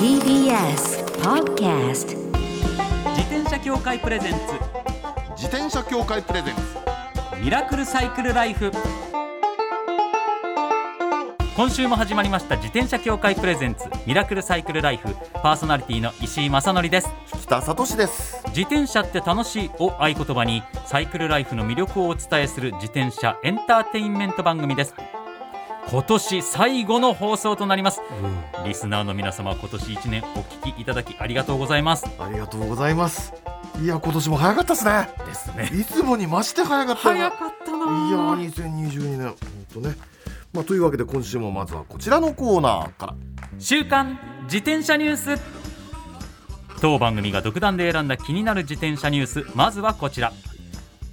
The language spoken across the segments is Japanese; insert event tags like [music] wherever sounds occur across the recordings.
TBS Podcast 自転車協会プレゼンツ。自転車協会プレゼンツ。ミラクルサイクルライフ。今週も始まりました。自転車協会プレゼンツ。ミラクルサイクルライフ。パーソナリティの石井正則です。北里志です。自転車って楽しいを合言葉にサイクルライフの魅力をお伝えする自転車エンターテインメント番組です今年最後の放送となります。リスナーの皆様今年1年お聞きいただきありがとうございます。ありがとうございます。いや今年も早かったですね。ですね。いつもに増して早かったよ早かったいやなー2022年本当ね。まあというわけで今週もまずはこちらのコーナーから。週刊自転車ニュース。当番組が独断で選んだ気になる自転車ニュース。まずはこちら。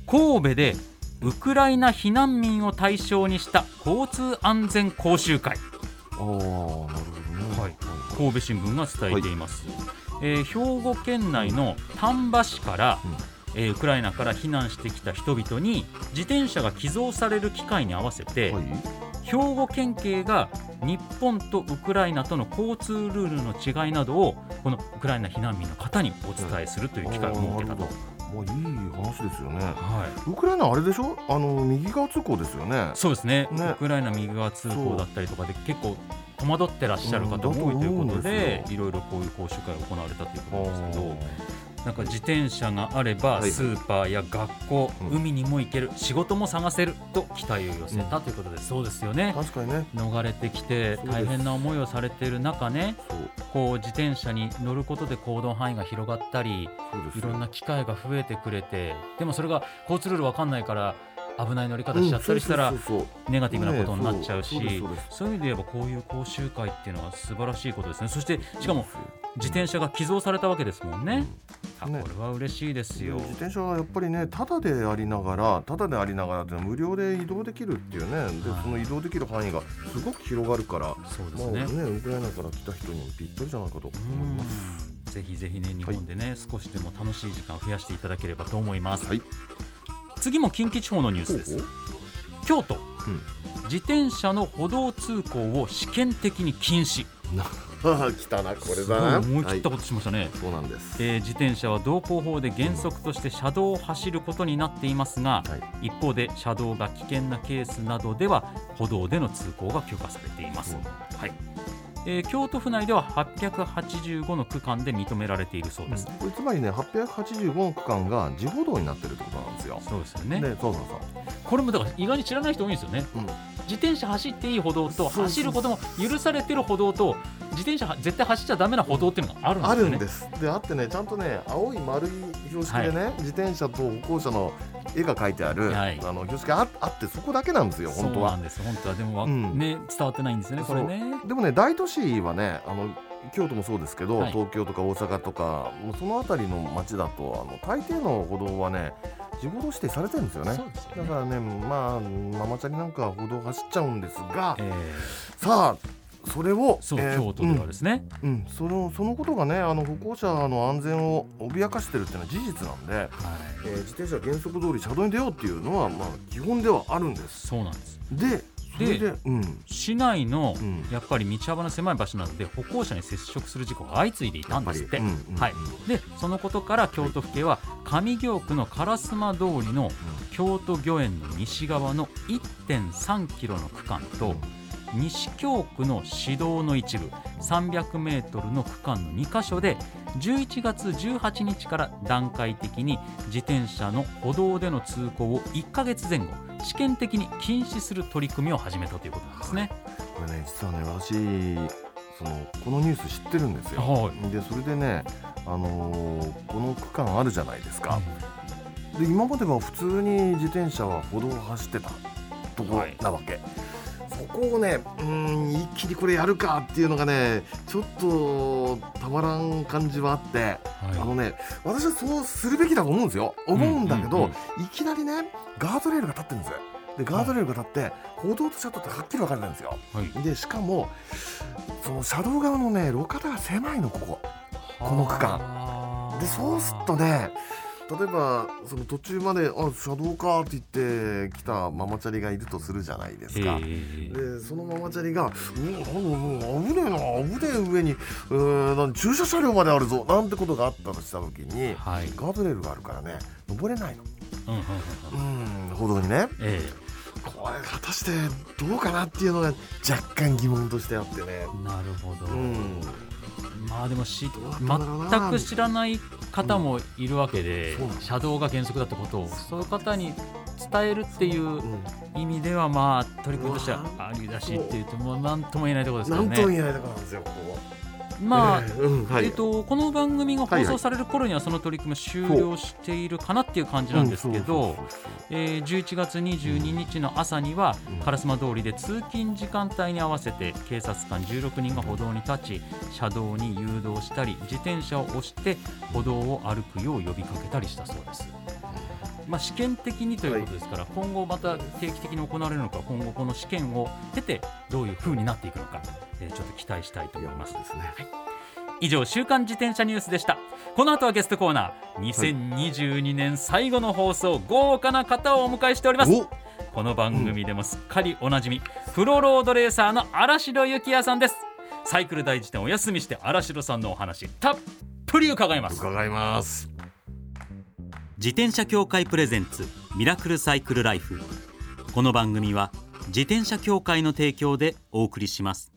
神戸でウクライナ避難民を対象にした交通安全講習会。ああなるほどね。はい。神戸新聞が伝えています、えー兵庫県内の丹波市から、えーウクライナから避難してきた人々に自転車が寄贈される機会に合わせて、はい。兵庫県警が日本とウクライナとの交通ルールの違いなどをこのウクライナ避難民の方にお伝えするという機会を設けたと。あーなるほどまあいい話ですよね。はい。ウクライナあれでしょ？あの右側通行ですよね。そうですね。ね。ウクライナ右側通行だったりとかで結構戸惑ってらっしゃる方も多いということでういろいろこういう講習会が行われたということですけどあなんか自転車があればはいスーパーや学校、うん。海にも行ける仕事も探せると期待を寄せたということで、そうですよね。ー確かにね。逃れてきて大変な思いをされている中ねこう自転車に乗ることで行動範囲が広がったりいろんな機会が増えてくれてでもそれが交通ルール分かんないから危ない乗り方しちゃったりしたらネガティブなことになっちゃうしねそういう意味で言えばこういう講習会っていうのは素晴らしいことですね。そしてしかも自転車が寄贈されたわけですもんね。あねこれは嬉しいですよ。自転車はやっぱりねただでありながらただでありながらって無料で移動できるっていうねではいその移動できる範囲がすごく広がるからそうですまあね。ねウクライナから来た人にもぴったりじゃないかと思います。うんぜひぜひね日本でね、少しでも楽しい時間を増やしていただければと思います。はい。次も近畿地方のニュースです。京都、うん自転車の歩道通行を試験的に禁止。来たなこれだな。思い切ったはことしましたね。いそうなんです。えー自転車は道交法で原則として車道を走ることになっていますが、はい。一方で車道が危険なケースなどでは歩道での通行が許可されています、はいえー京都府内では885の区間で認められているそうです、これつまりね885の区間が自歩道になってるってことなんですよ。そうですよねでそうそうこれもだから意外に知らない人多いんですよねそう。うん。自転車走っていい歩道とそうそう走ることも許されてる歩道と自転車は絶対走っちゃダメな歩道っていうのがあるんですね。るんです。であってねちゃんとね青い丸い標識でね、自転車と歩行者の絵が描いてある、はい。あの標識がああってそこだけなんですよ本当はそうなん。です本当は。でもわ、うん。ね伝わってないんですよねこれね。でもね大都市はねあの京都もそうですけど、はい。東京とか大阪とかもうその辺りの街だとあの大抵の歩道はね自歩道指定されてるんですよね。ね。だからねまあママチャリなんかは歩道走っちゃうんですがえ。さあそれをーそう、えー京都ではですね、うんうん。そのそのことがねあの歩行者の安全を脅かしてるっていうのは事実なんで、はい。えー自転車は原則通り車道に出ようっていうのはまあ基本ではあるんです。そうなんです。ででうん。市内のうん。やっぱり道幅の狭い場所なので歩行者に接触する事故が相次いでいたんですって、やっぱり。うんうんはい、でそのことから京都府警は上京区の烏丸通りの京都御苑の西側の1.3キロの区間と西京区の市道の一部300メートルの区間の2箇所で11月18日から段階的に自転車の歩道での通行を1ヶ月前後試験的に禁止する取り組みを始めたということなんですね。これね実はね私そのこのニュース知ってるんですよ。はでそれでね、あのーこの区間あるじゃないですか。で今までは普通に自転車は歩道を走ってたところなわけ。そこをねうーん一気にこれやるかっていうのがねちょっとたまらん感じはあって、はい。あのね私はそうするべきだと思うんですよ。思うんだけど、いきなりねガードレールが立ってるんですよ。でガードレールが立って歩道と車道ってはっきり分かれてるんですよ。はい。でしかもその車道側のね路肩が狭いのここ。この区間。間でそうするとね例えばその途中まであ車道かって言って来たママチャリがいるとするじゃないですか。えでそのママチャリが「うんなん危ねえな危ねえ上にうなん駐車車両まであるぞ」なんてことがあったとした時にはい。ガードレールがあるからね登れないの。うん歩道にね。えこれ果たしてどうかなっていうのが若干疑問としてあってね。えなるほど、うんまあでもし全く知らない方もいるわけで、うん車道が原則だってことをそういう方に伝えるっていううん意味ではまあ取り組みとしてはありだしっていうともう何とも言えないところですけどなんともね。言えないところなんですよここ。まあ、ええうんはい。えっと、この番組が放送される頃にはその取り組み終了しているかなっていう感じなんですけど、えー11月22日の朝にはうん。烏丸通りで通勤時間帯に合わせて警察官16人が歩道に立ち車道に誘導したり自転車を押して歩道を歩くよう呼びかけたりしたそうです。まあ、試験的にということですから、今後また定期的に行われるのか今後この試験を経てどういう風になっていくのか、えーちょっと期待したいと思います。ですね。以上週刊自転車ニュースでした。この後はゲストコーナー。2022年最後の放送豪華な方をお迎えしております。お。この番組でもすっかりおなじみ、プロロードレーサーの荒城幸也さんです。サイクル大辞典お休みして荒城さんのお話たっぷり伺います。伺います。自転車協会プレゼンツミラクルサイクルライフ。この番組は自転車協会の提供でお送りします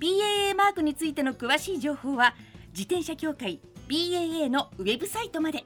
BAA マークについての詳しい情報は自転車協会 BAA のウェブサイトまで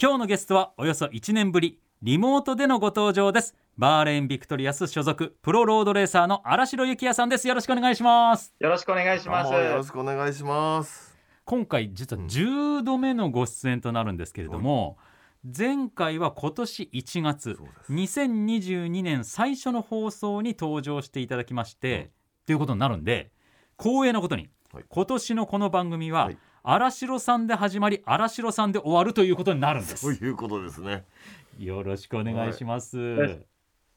今日のゲストはおよそ1年ぶりリモートでのご登場ですバーレーンビクトリアス所属プロロードレーサーの新城幸也さんですよろしくお願いしますよろしくお願いします。あよろしくお願いします。今回実は10度目のご出演となるんですけれども、前回は今年1月そうです2022年最初の放送に登場していただきまして、ということになるんで光栄なことに、はい今年のこの番組は、はい荒城さんで始まり荒城さんで終わるということになるんですそういうことですね。よろしくお願いします、はい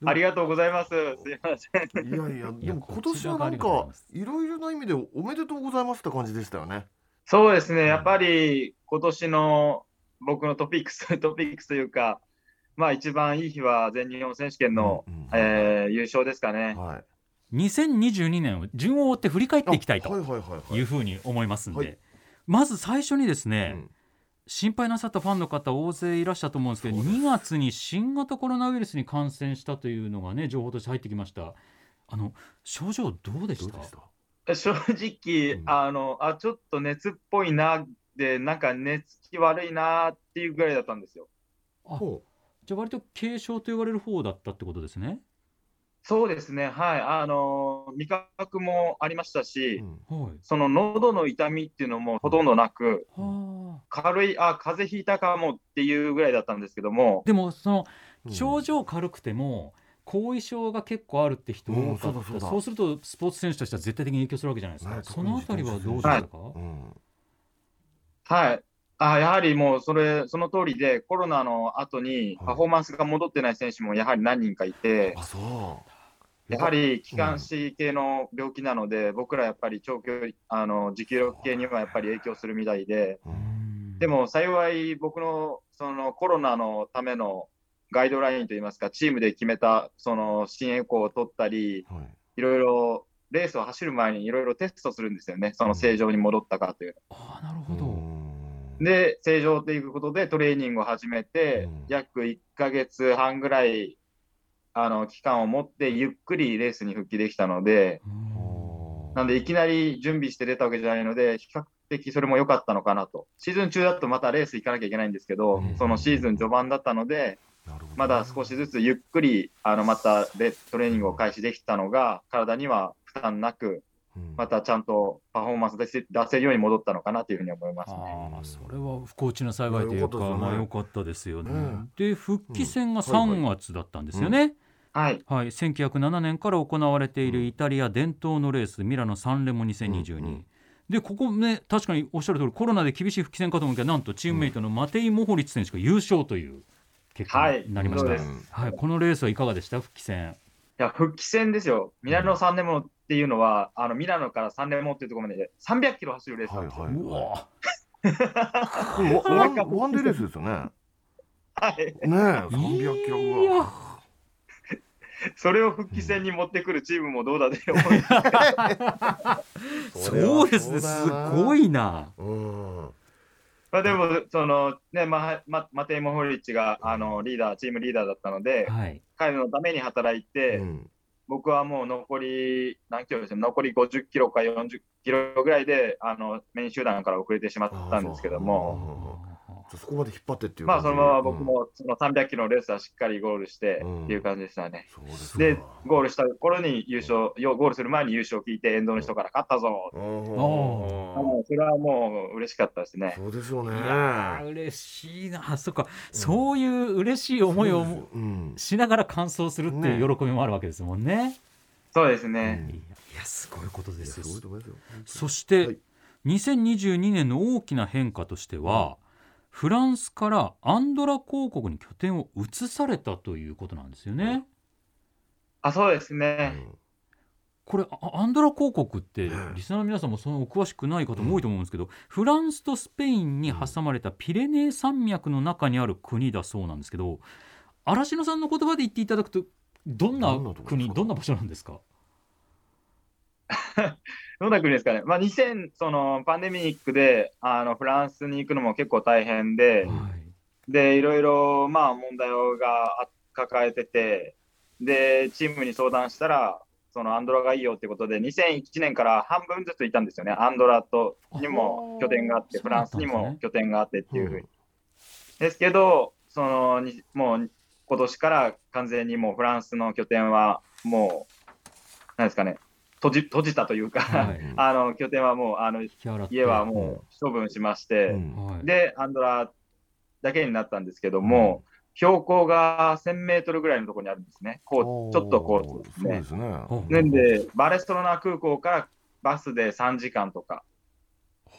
ありがとうございます。すいません。いやいや、でもこ今年はなんかいろいろな意味でおめでとうございますって感じでしたよね。そうですね、やっぱり今年の僕のトピックス、[laughs] トピックスというか、まあ一番いい日は全日本選手権の、うんうんえー優勝ですかね。はい。2022年を順を追って振り返っていきたいとはいはいはいはい。いうふうに思いますんで、はいまず最初にですね、うん心配なさったファンの方大勢いらっしゃると思うんですけどそうです2月に新型コロナウイルスに感染したというのがね情報として入ってきましたあの症状どうでした？どうでした？正直、うんあのあ、ちょっと熱っぽいな、で、なんか寝つき悪いなっていうぐらいだったんですよ。あほじゃあ割と軽症と言われる方だったってことですね？そうですね、はい、あの味覚もありましたう。し、うん。はい。その喉の痛みっていうのもほとんどなく、はあ。軽い、あ、風邪ひいたかもっていうぐらいだったんですけども、でもそのうん。症状軽くても後遺症が結構あるって人多かった、うんそうだそうだ。そうするとスポーツ選手としては絶対的に影響するわけじゃないですか、ねそのあたりはどうでしたか、うん。はい。あやはりもうそれ、その通りで、コロナの後にパフォーマンスが戻ってない選手もやはり何人かいて、あ、そう。やはり気管支系の病気なので、僕らやっぱり長距離、あの持久力系にはやっぱり影響するみたいで、う。うんんでも幸い僕のそのコロナのためのガイドラインといいますか、チームで決めたその支援エコーを取ったり、はい。いろいろレースを走る前にいろいろテストするんですよね、その正常に戻ったかという。ああなるほど、で、正常ということでトレーニングを始めて、うん。約1ヶ月半ぐらいあの期間を持って、ゆっくりレースに復帰できたので、うん。なんでいきなり準備して出たわけじゃないので、比較的それも良かったのかなと。シーズン中だとまたレース行かなきゃいけないんですけど、うん。そのシーズン序盤だったので、まだ少しずつゆっくりあのまたレトレーニングを開始できたのが、体には負担なく、うんまたちゃんとパフォーマンス出せ出せるように戻ったのかなというふうに思いますね。ああそれは不幸中の幸いというかまあよかったですよね。まあ良かったですよね。うん。で復帰戦がうん。はいはい。3月だったんですよね。はい、はい、1907年から行われているイタリア伝統のレースミラノ・サンレモ2022、うんうんでここね確かにおっしゃる通りコロナで厳しい復帰戦かと思うけどなんとチームメイトのマテイ・モホリッツ選手が優勝という結果になりました、はいはい。このレースはいかがでした？復帰戦。いや復帰戦ですよ、ミラノ・サンレモっていうのは、あのミラノからサンレモっていうところまで300キロ走るレースなはいんですよ。はいうわ。でもワワンデーレースですよね。はい。ねえ、300キロいやそれを復帰戦に持ってくるチームもどうだで思い [laughs] そうですね。すごい。いな。うん。まあでも、そのね、ままマテイ・モホリッチがあのリーダー、チームリーダーだったので、はい。彼のために働いて、うん僕はもう残り、何キロですね、残り50キロか40キロぐらいで、あのメイン集団から遅れてしまったんですけども、あそこまで引っ張ってっていうまあ。そのまま僕もその300キロのレースはしっかりゴールしてうんっていう感じでしたね。そうですか。で、ゴールした頃に優勝、よゴールする前に優勝を聞いて、沿道の人から勝ったぞ、うんそれはもう嬉しかったですね。そうですよね。いやー嬉しいな [laughs] そっか、そういう嬉しい思いをうん。しながら完走するっていう喜びもあるわけですもんね。そうですうね。んいやすごいことですよ。そして、はい2022年の大きな変化としては、フランスからアンドラ広告に拠点を移されたということなんですよね。あ、そうですうね。ん。これあアンドラ広告ってねリスナーの皆さんもそのお詳しくない方も多いと思うんですけど、フランスとスペインに挟まれたピレネー山脈の中にある国だそうなんですけど嵐野さんの言葉で言っていただくとどんな国どんな場所なんですか？どんな国ですかね。まあ、2000、そのパンデミックであのフランスに行くのも結構大変で、はいで、いろいろまあ問題があ抱えてて、で、チームに相談したら、そのアンドラがいいよってことで、2001年から半分ずついたんですよね。アンドラとにも拠点があって、フランスにも拠点があってっていうふうに。ですけど、そのにもう今年から完全にもうフランスの拠点はもう、なんですかね、閉じ閉じたというか、はい。[laughs] あの拠点はもうあの家はもう処分しまして、うん。はいで、アンドラだけになったんですけども、標高が1000メートルぐらいのところにあるんですね、こうちょっとこうですね。で。すね。なんで、バレストロナ空港からバスで3時間とか、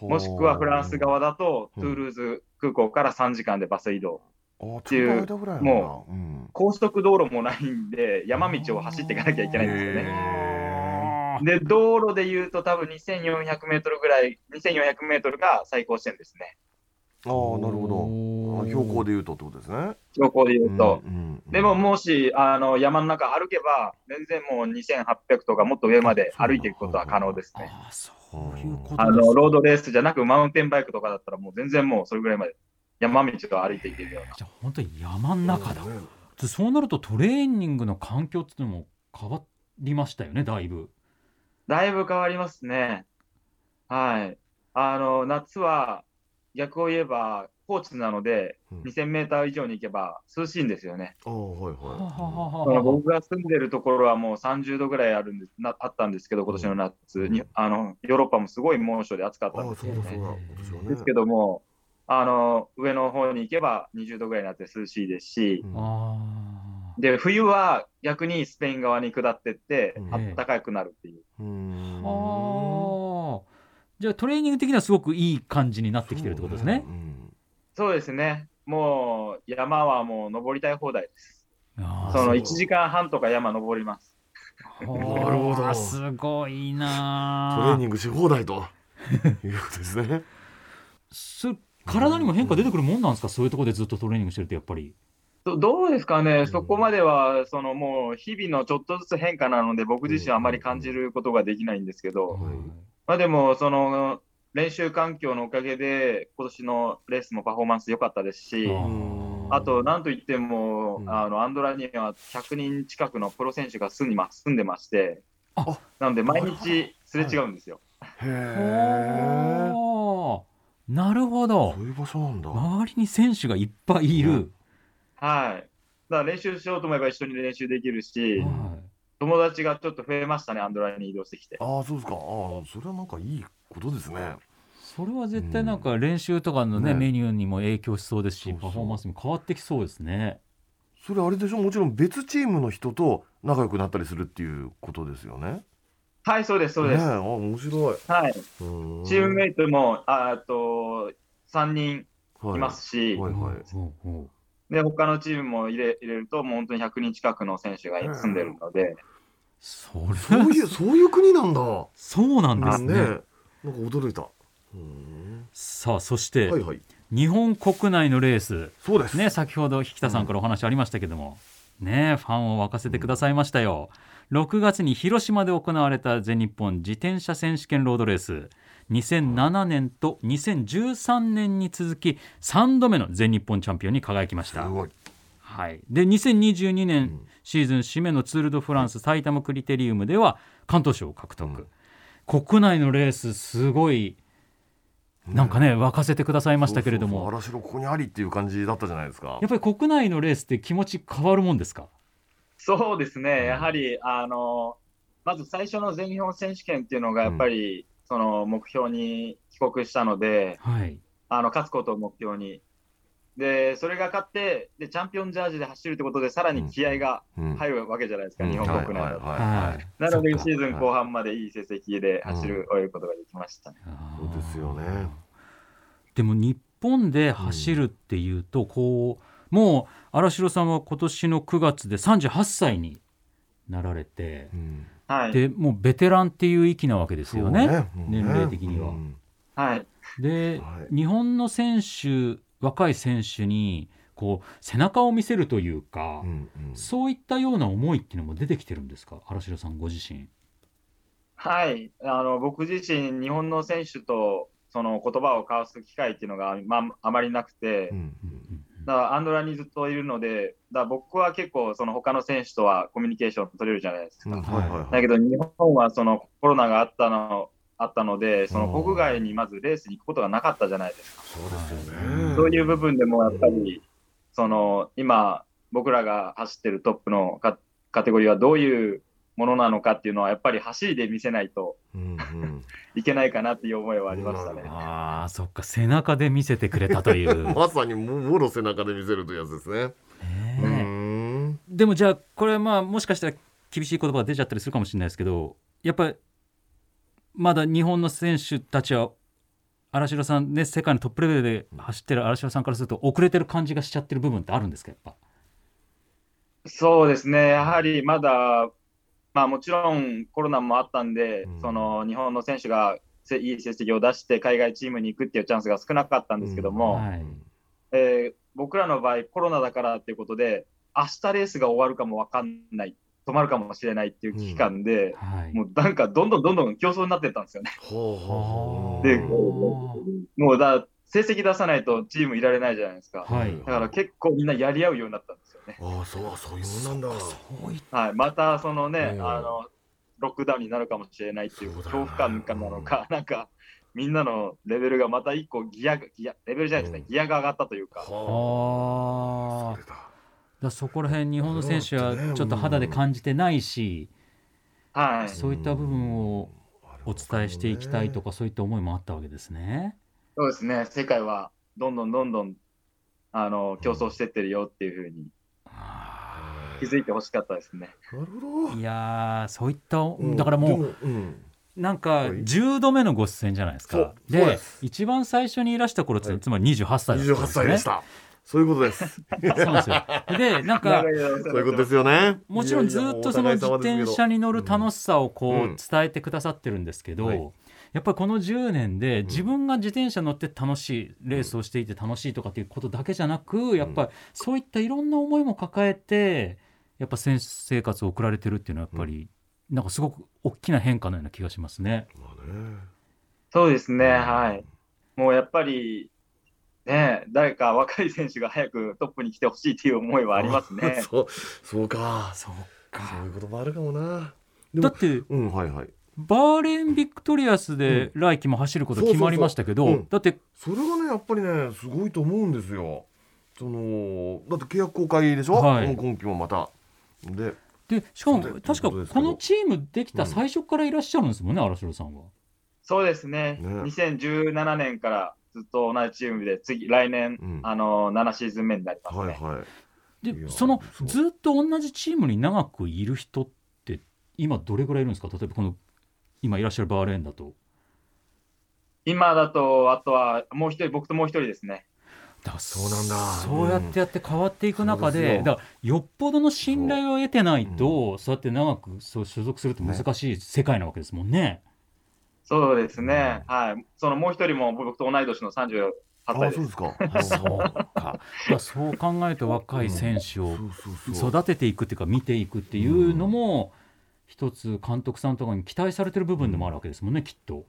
もしくはフランス側だと、うん。トゥールーズ空港から3時間でバス移動。っていうもう、うん、高速道路もないんで、山道を走っていかなきゃいけないんですよね。へで、道路で言うと、多分2400メートルぐらい、2400メートルが最高地点ですね。ーああなるほど。標高で言うとってことですね。標高で言うと。うんうんでも、もしあの山の中歩けば、全然もう2800とかもっと上まで歩いていくことは可能ですね。ああそういうことあのロードレースじゃなく、マウンテンバイクとかだったら、もう全然もうそれぐらいまで山道を歩いていけるような。じゃあ本当に山の中だ、そうなるとトレーニングの環境っていうのも変わりましたよねだいぶだいぶ変わりますね。はい。あの夏は逆を言えば高地なので、うん2000メーター以上に行けば涼しいんですよね。ああはいははその僕が住んでるところはもう30度ぐらいあるんですなあったんですけど、今年の夏に、あのヨーロッパもすごい猛暑で暑かっい。ああたんですよね。ねですけども、あの上の方に行けば20度ぐらいになって涼しいですし、うんあで冬は逆にスペイン側に下ってってうん、あったかくなるっていう。うーん。ああ。じゃあトレーニング的にはすごくいい感じになってきてるってことですね。うん。そうですね、もう山はもう登りたい放題です。そのそう1時間半とか山登ります。なるほど。すごいトなレーニングし放題と。いうことですね。す体にも変化出てくるもんなんですか？そういうところでずっとトレーニングしてるとやっぱりどどうですかね、ん。そこまでは、そのもう日々のちょっとずつ変化なので、僕自身はあまり感じることができないんですけど、はい。まあでも、その練習環境のおかげで、今年のレースもパフォーマンス良かったですし、ああと、なんといっても、うん。あのアンドラには100人近くのプロ選手が住んでます住んでましてあ、なので毎日すれ違うんですよ。へー。なるほど。そういう場所なんだ。周りに選手がいっぱいいる、はい。だから練習しようと思えば一緒に練習できるし、は友達がちょっと増えましたね、アンドラに移動してきて。ああそうですか。ああそれはなんかいいことですね。い、それは絶対なんか練習とかのね、ね。メニューにも影響しそうですしそうそう。パフォーマンスも変わってきそうですね。それあれでしょ？もちろん別チームの人と仲良くなったりするっていうことですよね。はい、そうです、そうです。ねえあ面白い。はい。うーん。チームメイトも、ああと、3人はいますし、はい。はいほうほで、他のチームも入れ入れると、もう本当に100人近くの選手が住んでるので、うそれそういう [laughs] そういう国なんだ。そうなんですね。ね。えなんか驚いた。さあそして、はいはい。日本国内のレース。そうです。ね先ほど引田さんからお話ありましたけども、ねファンを沸かせてくださいましたよ、6月に広島で行われた全日本自転車選手権ロードレース2007年と2013年に続き3度目の全日本チャンピオンに輝きました。すごい。はい、で2022年んシーズン締めのツール・ド・フランス埼玉クリテリウムでは関東賞を獲得、うん。国内のレースすごいなんかね沸かせてくださいましたけれども。そうそうそう荒城ここにありっていう感じだったじゃないですか。やっぱり国内のレースって気持ち変わるもんですか？そうですね、やはり、あの、まず最初の全日本選手権っていうのが、やっぱり、その目標に帰国したので、はい。あの勝つことを目標に。で、それが勝ってで、チャンピオンジャージで走るってことで、さらに気合がうん。入るわけじゃないですか、うん。日本国内だと。はいはいはいはい。なので、シーズン後半までいい成績で走る、終えることができましたそうですよね。でも日本で走るっていうと、こうもう荒城さんは今年の9月で38歳になられて、うんはい。でもうベテランっていう域なわけですよねそう年齢的には。うんはい。で、はい日本の選手若い選手にこう背中を見せるというか、うんうんそういったような思いっていうのも出てきてるんですか？荒城さんご自身。はい。あの、僕自身、日本の選手と、その言葉を交わす機会っていうのが、まあ、あまりなくて、うんうんだからアンドラにずっといるので、だ僕は結構、その他の選手とはコミュニケーション取れるじゃないですか。うんはいはいはいだけど、日本はそのコロナがあったのあったので、その国外にまずレースに行くことがなかったじゃないですか。そうですよねそういう部分でもやっぱり、その今、僕らが走ってるトップのカカテゴリーはどういうものなのかっていうのは、やっぱり走りで見せないとうんうん。いけないかなっていう思いはありましたね。ああそっか。背中で見せてくれたという。[laughs] まさにももろ背中で見せるというやつですね。でもじゃあこれはまあもしかしたら厳しい言葉が出ちゃったりするかもしれないですけどやっぱりまだ日本の選手たちは荒城さんね世界のトップレベルで走ってる荒城さんからすると遅れてる感じがしちゃってる部分ってあるんですかやっぱ。そうですね、やはりまだ、まあ、もちろんコロナもあったんで、うん。その日本の選手がせいい成績を出して海外チームに行くっていうチャンスが少なかったんですけども、はい。えー僕らの場合、コロナだからっていうことで、明日レースが終わるかも分かんない、止まるかもしれないっていう危機感で、はい。もうなんかどんどんどんどん競争になっていったんですよね。ほうほうほうでもうだ成績出さないとチームいられないじゃないですか。はい。だから結構みんなやり合うようになったんですよね。ああそうそういうもんなんだ。そういっはい、またそのね、うん。あのロックダウンになるかもしれないっていう恐怖感かなのか、なんかみんなのレベルがまた一個ギアがギアレベルじゃないですね、うん。ギアが上がったというか、あ。あ。それだ。そこら辺日本の選手はねちょっと肌で感じてないし、はい、そういった部分をお伝えしていきたいとかそういった思いもあったわけですね。そうですね、世界はどんどんどんどんあの競争してってるよっていうふうに気づいてほしかったですね。なるほど。いやーそういったうん。だからもうなんかはい。10度目のご出演じゃないですか。で一番最初にいらした頃つまり28歳だったん28ですよね。歳でした。そういうことです。そうですよ。でなんかそういうことですよね。もちろんずっとその自転車に乗る楽しさをこう伝えてくださってるんですけど、はいやっぱりこの10年で自分が自転車乗って楽しいレースをしていて楽しいとかっていうことだけじゃなくやっぱりそういったいろんな思いも抱えてやっぱ選手生活を送られてるっていうのはやっぱりなんかすごく大きな変化のような気がしますね。まあね。そうですね、はい。もうやっぱり、ね、誰か若い選手が早くトップに来てほしいという思いはありますね。[laughs] そうそうか。そうそういうこともあるかもな。だってうんはいはいバーレーンビクトリアスで来季も走ること決まりましたけど、だってそれがねやっぱりねすごいと思うんですよ。そのだって契約更改でしょ、はい。今季もまた。ででしかも確かこのチームできた最初からいらっしゃるんですもんね、新城さんは。そうですね。ね。2017年からずっと同じチームで、次、来年、うん。あの7シーズン目になりますね。はいはい。でそのずっと同じチームに長くいる人って今どれぐらいいるんですか？例えばこの今いらっしゃるバーレーンだと。今だと、あとはもう一人、僕ともう一人ですね。だそうなんだ。そうやってやって変わっていく中で,、そうですよだからよっぽどの信頼を得てないとそう,、やって長くそう所属するって難しい世界なわけですもんね。そうですね、はい。そのもう一人も僕と同い年の38あ歳です。そうですか。あ [laughs] そうか。そう考えると若い選手を育てていくっていうか見ていくっていうのも一つ監督さんとかに期待されてる部分でもあるわけですもんねきっと。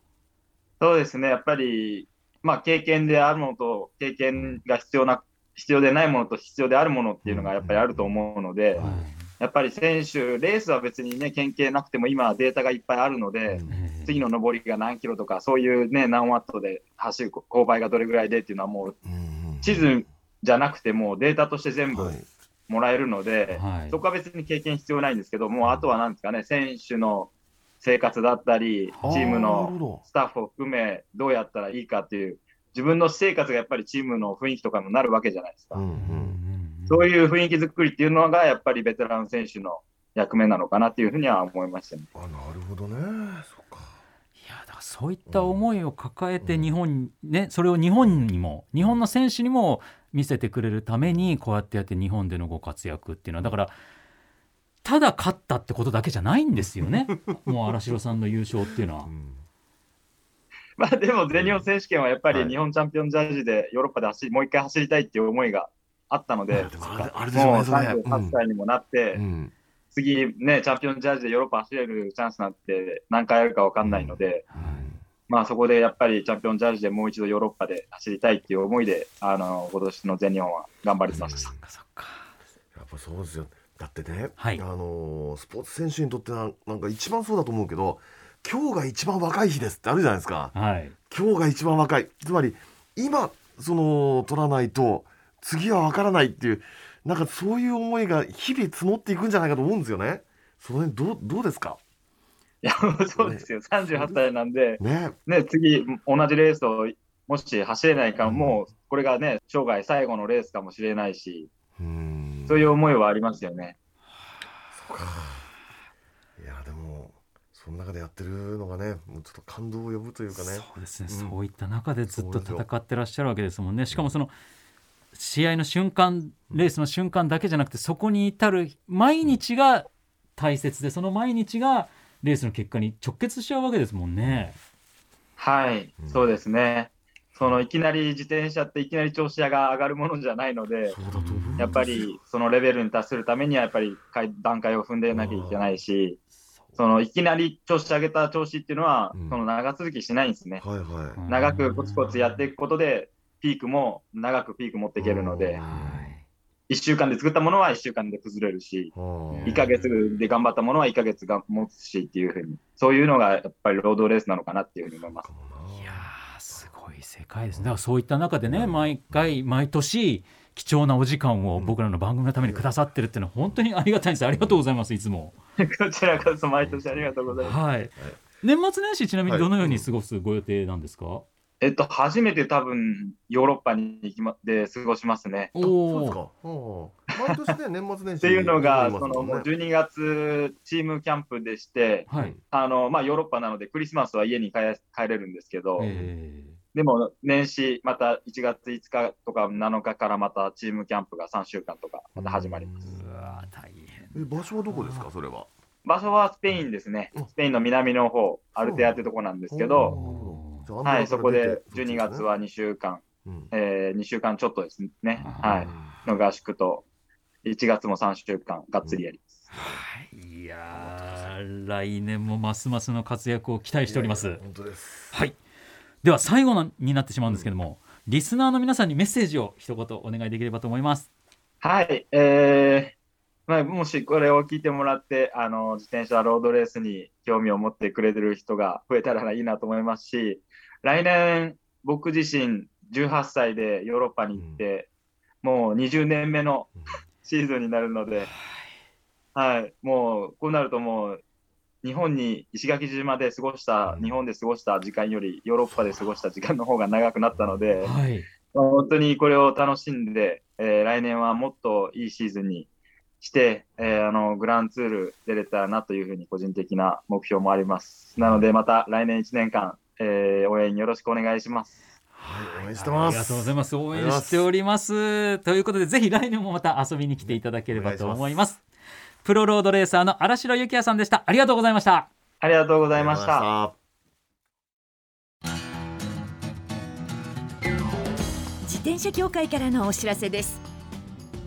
そうですね、やっぱり、まあ、経験であるものと、経験が必要な、必要でないものと必要であるものっていうのがやっぱりあると思うので、やっぱり選手、レースは別にね、県警なくても今はデータがいっぱいあるので、次の上りが何キロとか、そういうね、何ワットで走る勾配がどれぐらいでっていうのはもう、地図じゃなくてもうデータとして全部はいもらえるので、はい。そこは別に経験必要ないんですけど、もうあとはなんですかね、選手の生活だったり、チームのスタッフを含め、どうやったらいいかっていう、自分の私生活がやっぱりチームの雰囲気とかにもなるわけじゃないですか。うんうんそういう雰囲気作りっていうのが、やっぱりベテラン選手の役目なのかなっていうふうには思いましたね。あなるほどね。そそういった思いを抱えて日本にねそれを日本にも日本の選手にも見せてくれるためにこうやってやって日本でのご活躍っていうのはだからただ勝ったってことだけじゃないんですよね。[laughs] もう荒城さんの優勝っていうのは。う。ん。まあでも全日本選手権はやっぱはいり日本チャンピオンジャージでヨーロッパで走り、もう一回走りたい。っていう思いがあったので、でもあれあれでしょうもうねそれ38歳にもなって、うん次ね、チャンピオンジャージでヨーロッパ走れるチャンスなんて何回あるか分かんないので、まあそこでやっぱりチャンピオンジャージでもう一度ヨーロッパで走りたいっていう思いで、あの今年の全日本は頑張りました。やっぱそうですよ。だってね、はい。あのースポーツ選手にとってはなんか一番そうだと思うけど今日が一番若い日ですってあるじゃないですか。はい。今日が一番若い。つまり今その取らないと次は分からないっていうなんかそういう思いが日々積もっていくんじゃないかと思うんですよね。その辺どうどうですか？いや、そうですよ、38歳なんで、ね。ね、次、同じレースをもし走れないか、もうこれがね、生涯最後のレースかもしれないし、うん。そういう思いはありますよね。そうかいやでもその中でやってるのがねもうちょっと感動を呼ぶというかね。そうですね、うん。そういった中でずっと戦ってらっしゃるわけですもんね。しかもその試合の瞬間レースの瞬間だけじゃなくてそこに至る毎日が大切でその毎日がレースの結果に直結しちゃうわけですもんね。はい、うんそうですね。そのいきなり自転車っていきなり調子が上がるものじゃないので、そうだと思うんですやっぱりそのレベルに達するためにはやっぱり階段階を踏んでなきゃいけないし、そのいきなり調子上げた調子っていうのは、うんその長続きしないんですね。はいはい長くコツコツやっていくことで、ピークも長くピーク持っていけるので、1週間で作ったものは1週間で崩れるし、は1ヶ月で頑張ったものは1ヶ月が持つしっていうふうに、そういうのがやっぱりロードレースなのかなっていうふうに思います。いやーすごい世界ですね。だからそういった中でね毎回毎年貴重なお時間を僕らの番組のためにくださってるっていうのは本当にありがたいんです。ありがとうございますいつも。こちらこそ毎年ありがとうございます。はい、年末年始ちなみにどのように過ごすご予定なんですか、えっと、初めて多分ヨーロッパに行きまで過ごしますね。そうおおですか。はあ毎年ね年末年始っていうのが、日そのもう本にいますもんね12月、チームキャンプでして、はい、あのまあ、ヨーロッパなので、クリスマスは家に帰帰れるんですけど、えでも年始、また1月5日とか7日からまたチームキャンプが3週間とか、また始まります。ー、うわー大変え場所はどこですかそれは？場所はスペインですね。うん、スペインの南の方、アルテアってとこなんですけど、はい、そこで12アンドラから出て月は2週間、うん。えー、2週間ちょっとですね、あはい、の合宿と、1月も3週間、がっつりやります。い。やー来年もますますの活躍を期待しております。本当です。はい。では最後のになってしまうんですけども、リスナーの皆さんにメッセージを一言お願いできればと思います。はい、えーまあ、もしこれを聞いてもらって、あの自転車ロードレースに興味を持ってくれてる人が増えたらいいなと思いますし、来年、僕自身18歳でヨーロッパに行って、もう20年目のシーズンになるので、はい、もうこうなるともう、日本に石垣島で過ごした、日本で過ごした時間よりヨーロッパで過ごした時間の方が長くなったので、はい。まあ本当にこれを楽しんで、えー来年はもっといいシーズンにして、えーあのグランツール出れたらなというふうに個人的な目標もあります。なのでまた来年1年間、えー応援よろしくお願いします。はい応援してますありがとうございます。応援しております。ということで、ぜひ来年もまた遊びに来ていただければと思います。プロロードレーサーの荒城幸也さんでした。ありがとうございました。ありがとうございました。自転車協会からのお知らせです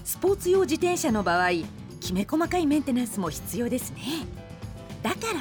スポーツ用自転車の場合きめ細かいメンテナンスも必要ですねだから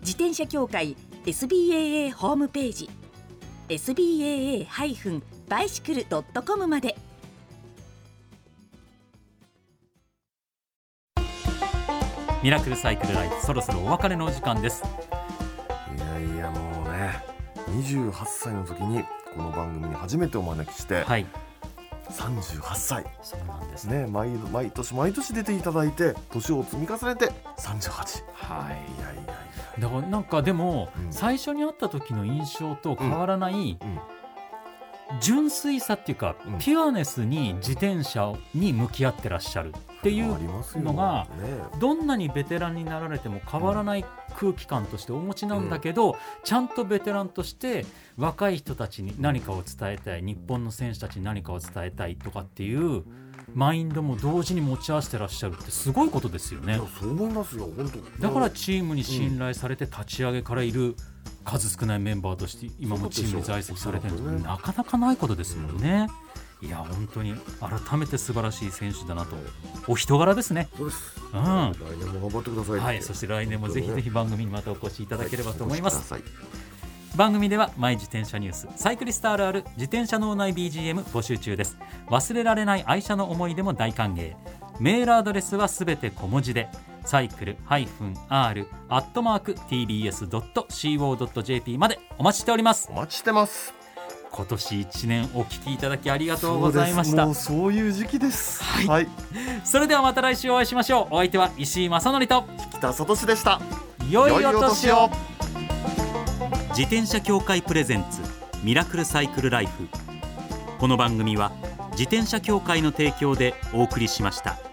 自転車協会 SBAA ホームページ SBAA-bicycle.com までミラクルサイクルライフ、そろそろお別れのお時間です。いやいやもうね28歳の時にこの番組に初めてお招きして、はい。38歳そうなんですね。ね毎毎年毎年出ていただいて年を積み重ねて38はい。いやいやいやだからなんかでも、うん。最初に会った時の印象と変わらない、うん。純粋さっていうか、うん。ピュアネスに自転車に向き合ってらっしゃるっていうのがね。どんなにベテランになられても変わらない空気感としてお持ちなんだけど、ちゃんとベテランとして若い人たちに何かを伝えたい。日本の選手たちに何かを伝えたいとかっていうマインドも同時に持ち合わせてらっしゃるってすごいことですよね。そう思いますよ本当だからチームに信頼されて立ち上げからいる数少ないメンバーとして今もチームに在籍されてるなかなかないことですもんね。いや本当に改めて素晴らしい選手だなと。お人柄ですね。そうです、うん。来年も頑張ってくださいはい、そして来年もぜひぜひ番組にまたお越しいただければと思います。はい番組ではマイ自転車ニュースサイクリストあるある自転車脳内 BGM 募集中です。忘れられない愛車の思い出も大歓迎。メールアドレスはすべて小文字でサイクル -r アットマーク tbs.co.jp までお待ちしております。お待ちしてます。今年1年お聞きいただきありがとうございました。そうです。もうそういう時期です。はい。はい、それではまた来週お会いしましょう。お相手は石井正則と北里志でした。良いお年を自転車協会プレゼンツミラクルサイクルライフこの番組は自転車協会の提供でお送りしました。